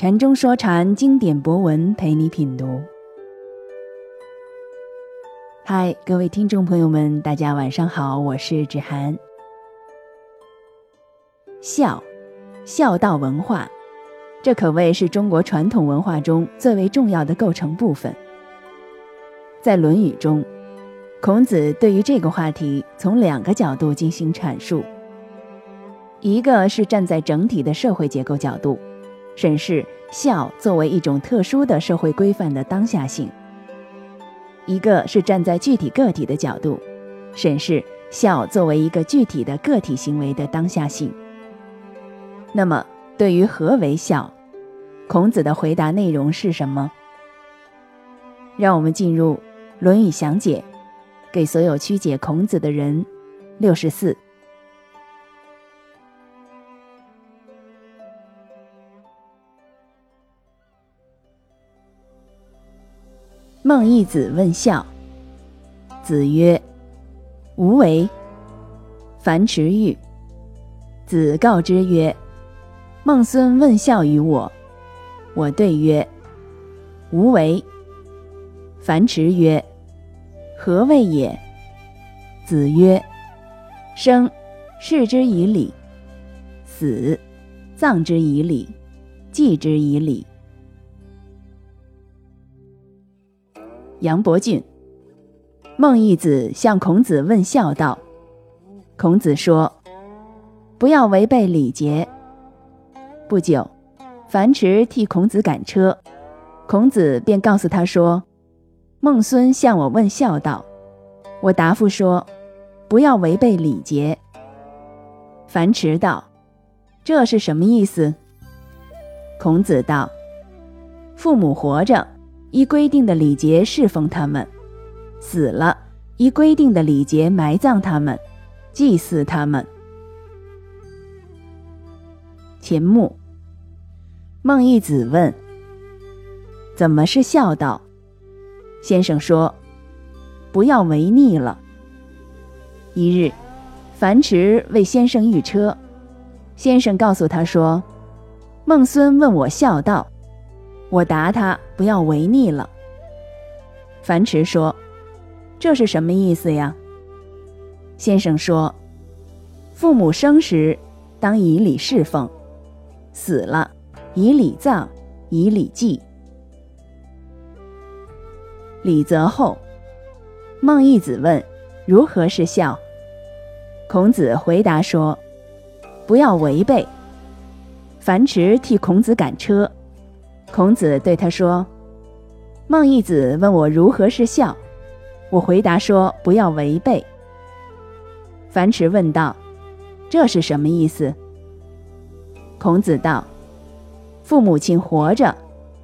禅中说禅，经典博文陪你品读。嗨，各位听众朋友们，大家晚上好，我是芷涵。孝，孝道文化，这可谓是中国传统文化中最为重要的构成部分。在《论语》中，孔子对于这个话题从两个角度进行阐述。一个是站在整体的社会结构角度，审视孝作为一种特殊的社会规范的当下性；一个是站在具体个体的角度，审视孝作为一个具体的个体行为的当下性。那么，对于何为孝，孔子的回答内容是什么？让我们进入《论语》详解，给所有曲解孔子的人。六十四。孟义子问孝，子曰：“无为。”樊迟愈。子告之曰：“孟孙问孝于我。”我对曰：“无为。”樊迟曰：“何谓也？”子曰：“生，视之以礼；死，葬之以礼；祭之以礼。”杨伯峻，孟义子向孔子问孝道。孔子说：“不要违背礼节。”不久，樊迟替孔子赶车，孔子便告诉他说：“孟孙向我问孝道，我答复说：不要违背礼节。”樊迟道：“这是什么意思？”孔子道：“父母活着。”依规定的礼节侍奉他们，死了；依规定的礼节埋葬他们，祭祀他们。秦牧，孟义子问：“怎么是孝道？”先生说：“不要违逆了。”一日，樊迟为先生御车，先生告诉他说：“孟孙问我孝道。”我答他：“不要违逆了。”樊迟说：“这是什么意思呀？”先生说：“父母生时，当以礼侍奉；死了，以礼葬，以礼祭。”礼则后。孟义子问：“如何是孝？”孔子回答说：“不要违背。”樊迟替孔子赶车。孔子对他说：“孟义子问我如何是孝，我回答说不要违背。”樊迟问道：“这是什么意思？”孔子道：“父母亲活着，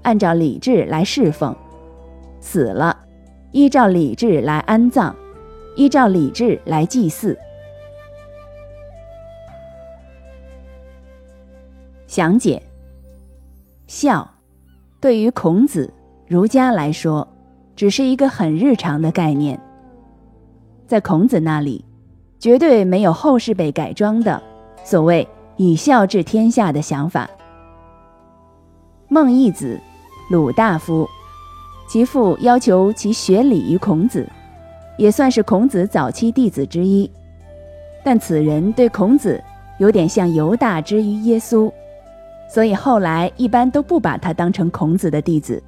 按照礼制来侍奉；死了，依照礼制来安葬，依照礼制来祭祀。”详解：孝。对于孔子、儒家来说，只是一个很日常的概念。在孔子那里，绝对没有后世被改装的所谓“以孝治天下”的想法。孟义子，鲁大夫，其父要求其学礼于孔子，也算是孔子早期弟子之一。但此人对孔子有点像犹大之于耶稣。所以后来一般都不把他当成孔子的弟子。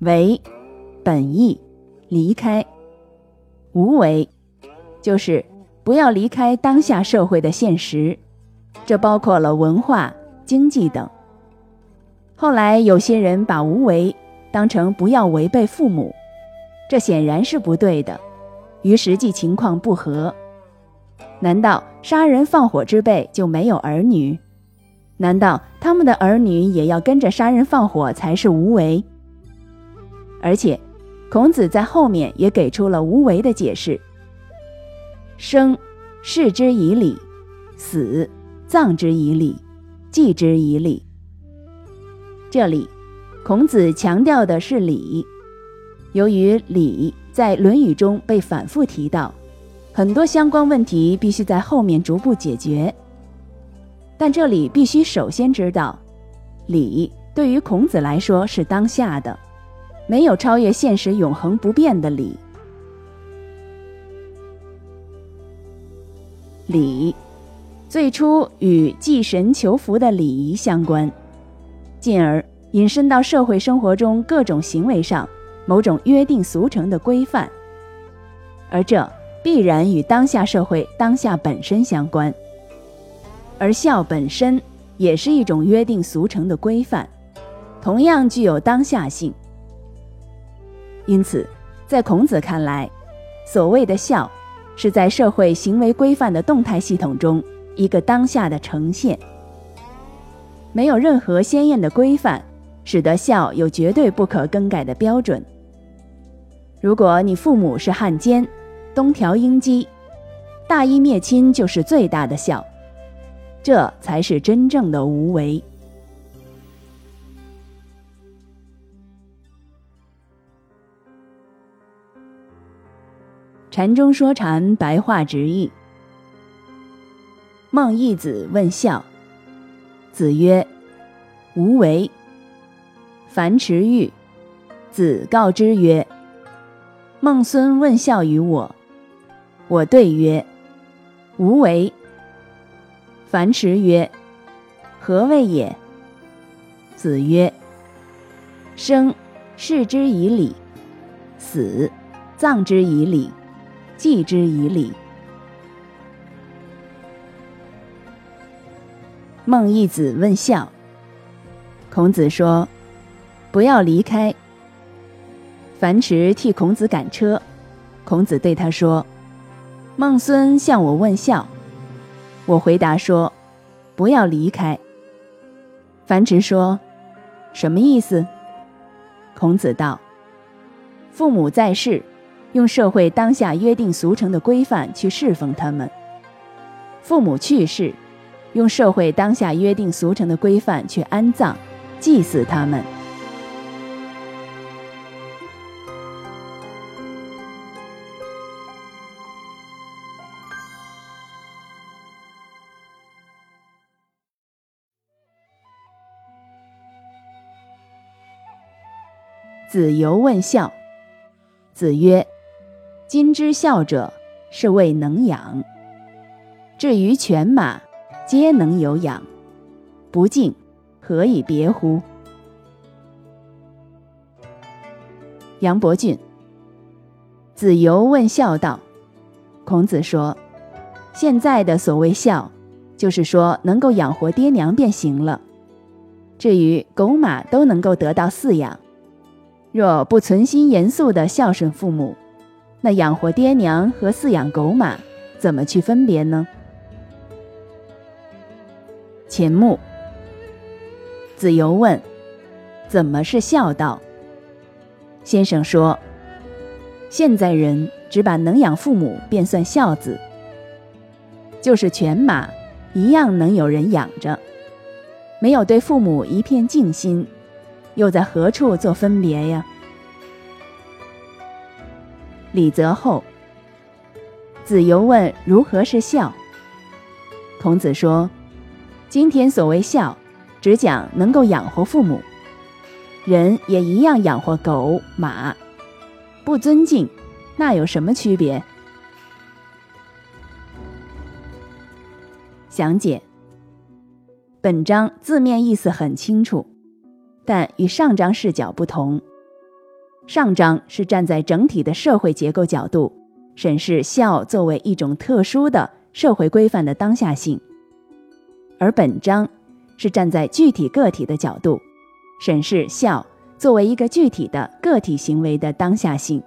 为，本意离开；无为，就是不要离开当下社会的现实，这包括了文化、经济等。后来有些人把无为当成不要违背父母，这显然是不对的，与实际情况不合。难道杀人放火之辈就没有儿女？难道他们的儿女也要跟着杀人放火才是无为？而且，孔子在后面也给出了无为的解释：生，视之以礼；死，葬之以礼；祭之以礼。这里，孔子强调的是礼。由于礼在《论语》中被反复提到。很多相关问题必须在后面逐步解决，但这里必须首先知道，礼对于孔子来说是当下的，没有超越现实、永恒不变的礼。礼最初与祭神求福的礼仪相关，进而引申到社会生活中各种行为上某种约定俗成的规范，而这必然与当下社会当下本身相关。而孝本身也是一种约定俗成的规范，同样具有当下性。因此，在孔子看来，所谓的孝，是在社会行为规范的动态系统中一个当下的呈现。没有任何鲜艳的规范，使得孝有绝对不可更改的标准。如果你父母是汉奸，东条英机，大义灭亲就是最大的孝。这才是真正的无为。禅中说禅，白话直译。孟义子问孝，子曰：“无为。”樊迟愈，子告之曰：“孟孙问孝于我，我对曰：无为。”樊迟曰：“何谓也？”子曰：“生，视之以礼；死，葬之以礼；祭之以礼。”孟义子问孝，孔子说：“不要离开。”樊迟替孔子赶车，孔子对他说：“孟孙向我问孝。”我回答说：“不要离开。”樊迟说：“什么意思？”孔子道：“父母在世，用社会当下约定俗成的规范去侍奉他们；父母去世，用社会当下约定俗成的规范去安葬、祭祀他们。”子游问孝，子曰：“今之孝者，是谓能养。至于犬马，皆能有养，不敬，何以别乎？”杨伯峻。子游问孝道，孔子说：“现在的所谓孝，就是说能够养活爹娘便行了。至于狗马都能够得到饲养。”若不存心严肃地孝顺父母，那养活爹娘和饲养狗马，怎么去分别呢？钱穆子游问：“怎么是孝道？”先生说：“现在人只把能养父母便算孝子，就是犬马一样能有人养着，没有对父母一片敬心。”又在何处做分别呀？李泽厚。子游问如何是孝？孔子说：“今天所谓孝，只讲能够养活父母，人也一样养活狗马，不尊敬，那有什么区别？”详解。本章字面意思很清楚。但与上章视角不同，上章是站在整体的社会结构角度审视孝作为一种特殊的社会规范的当下性，而本章是站在具体个体的角度审视孝作为一个具体的个体行为的当下性。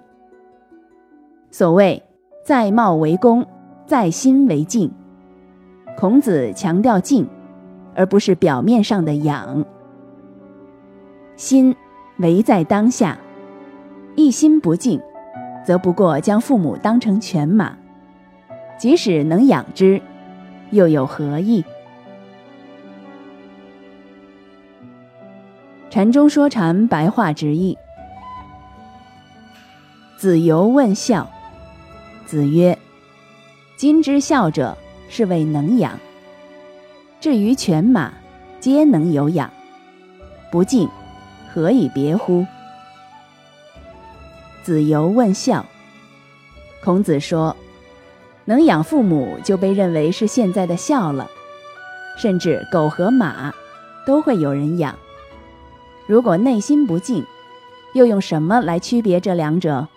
所谓在貌为恭，在心为敬，孔子强调敬，而不是表面上的养。心唯在当下，一心不敬，则不过将父母当成犬马，即使能养之，又有何益？禅中说禅，白话直译。子游问孝，子曰：“今之孝者，是谓能养。至于犬马，皆能有养。不敬，何以别乎？子游问孝。孔子说：“能养父母，就被认为是现在的孝了。甚至狗和马，都会有人养。如果内心不敬，又用什么来区别这两者？”